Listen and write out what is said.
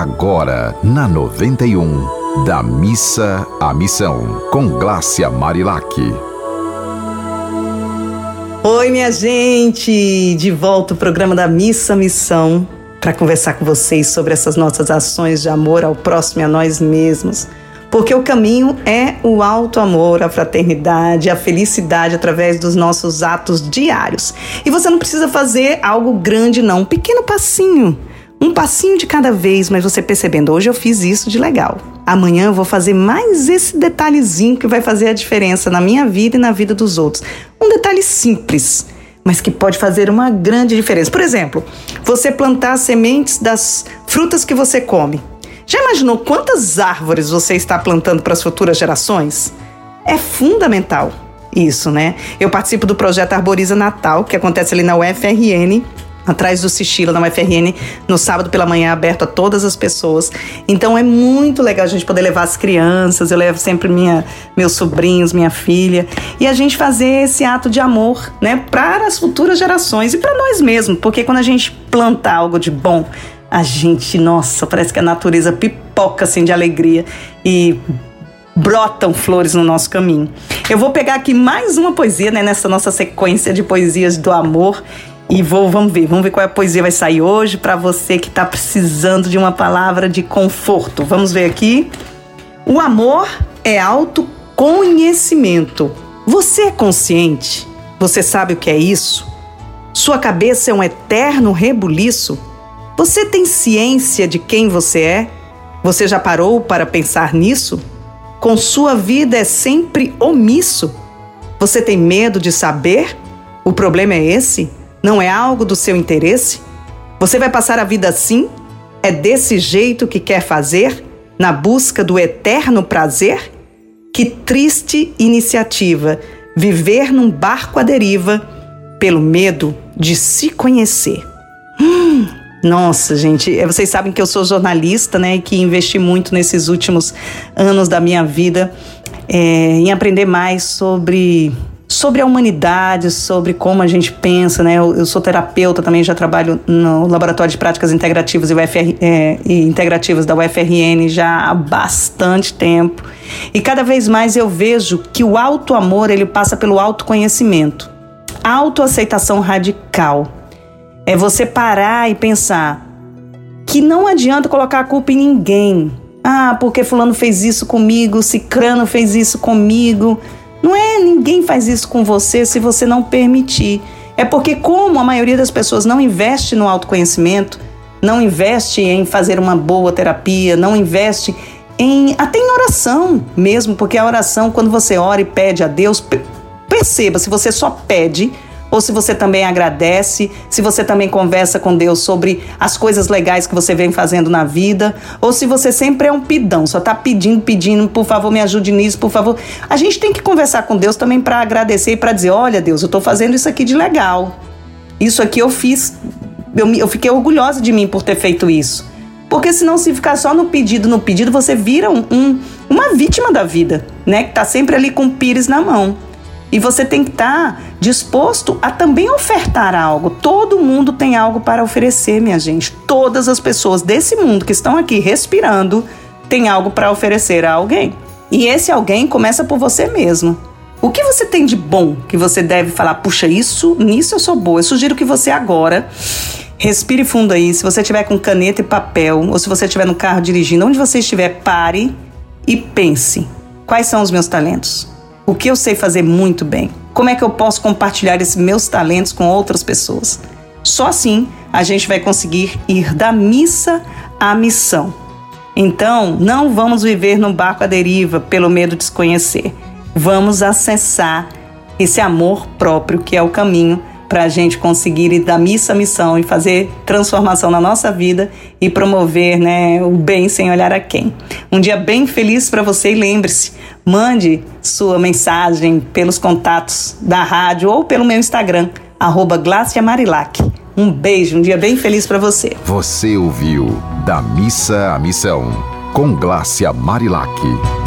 agora na 91, da missa à missão, com Glácia Marilac. Oi, minha gente! De volta o programa da Missa Missão para conversar com vocês sobre essas nossas ações de amor ao próximo e a nós mesmos. Porque o caminho é o alto amor, a fraternidade, a felicidade através dos nossos atos diários. E você não precisa fazer algo grande, não. Um pequeno passinho. Um passinho de cada vez, mas você percebendo, hoje eu fiz isso de legal. Amanhã eu vou fazer mais esse detalhezinho que vai fazer a diferença na minha vida e na vida dos outros. Um detalhe simples, mas que pode fazer uma grande diferença. Por exemplo, você plantar sementes das frutas que você come. Já imaginou quantas árvores você está plantando para as futuras gerações? É fundamental isso, né? Eu participo do projeto Arboriza Natal, que acontece ali na UFRN, atrás do Sichila, na UFRN, no sábado pela manhã, aberto a todas as pessoas. Então é muito legal a gente poder levar as crianças, eu levo sempre minha, meus sobrinhos, minha filha, e a gente fazer esse ato de amor, né, para as futuras gerações e para nós mesmos, porque quando a gente planta algo de bom, a gente, nossa, parece que a natureza pipoca assim de alegria e brotam flores no nosso caminho. Eu vou pegar aqui mais uma poesia, né, nessa nossa sequência de poesias do amor e vou, vamos ver, vamos ver qual é a poesia vai sair hoje para você que está precisando de uma palavra de conforto. Vamos ver aqui. O amor é autoconhecimento. Você é consciente? Você sabe o que é isso? Sua cabeça é um eterno rebuliço? Você tem ciência de quem você é? Você já parou para pensar nisso? Com sua vida é sempre omisso. Você tem medo de saber? O problema é esse? Não é algo do seu interesse? Você vai passar a vida assim? É desse jeito que quer fazer? Na busca do eterno prazer? Que triste iniciativa viver num barco à deriva pelo medo de se conhecer. Hum, nossa, gente, é, vocês sabem que eu sou jornalista, né, e que investi muito nesses últimos anos da minha vida é, em aprender mais sobre sobre a humanidade, sobre como a gente pensa, né? Eu, eu, sou terapeuta também, já trabalho no Laboratório de Práticas Integrativas e, UFR, é, e Integrativas da UFRN já há bastante tempo. E cada vez mais eu vejo que o auto amor ele passa pelo autoconhecimento, autoaceitação radical é você parar e pensar que não adianta colocar a culpa em ninguém. Ah, porque fulano fez isso comigo, cicrano fez isso comigo. Não é ninguém faz isso com você se você não permitir. É porque como a maioria das pessoas não investe no autoconhecimento, não investe em fazer uma boa terapia, não investe em até em oração mesmo, porque a oração quando você ora e pede a Deus, perceba, se você só pede, ou se você também agradece, se você também conversa com Deus sobre as coisas legais que você vem fazendo na vida, ou se você sempre é um pidão, só está pedindo, pedindo, por favor, me ajude nisso, por favor. A gente tem que conversar com Deus também para agradecer e para dizer: olha, Deus, eu estou fazendo isso aqui de legal. Isso aqui eu fiz, eu, eu fiquei orgulhosa de mim por ter feito isso. Porque senão, se ficar só no pedido, no pedido, você vira um, um, uma vítima da vida, né? Que tá sempre ali com o pires na mão. E você tem que estar tá disposto a também ofertar algo. Todo mundo tem algo para oferecer, minha gente. Todas as pessoas desse mundo que estão aqui respirando têm algo para oferecer a alguém. E esse alguém começa por você mesmo. O que você tem de bom que você deve falar? Puxa, isso, nisso eu sou boa. Eu sugiro que você agora respire fundo aí. Se você tiver com caneta e papel, ou se você estiver no carro dirigindo, onde você estiver, pare e pense: quais são os meus talentos? O que eu sei fazer muito bem? Como é que eu posso compartilhar esses meus talentos com outras pessoas? Só assim a gente vai conseguir ir da missa à missão. Então, não vamos viver num barco à deriva pelo medo de desconhecer. Vamos acessar esse amor próprio que é o caminho para a gente conseguir ir da missa à missão e fazer transformação na nossa vida e promover né, o bem sem olhar a quem. Um dia bem feliz para você e lembre-se, mande sua mensagem pelos contatos da rádio ou pelo meu Instagram, arroba. Um beijo, um dia bem feliz para você. Você ouviu Da Missa à Missão, com Glácia Marilac.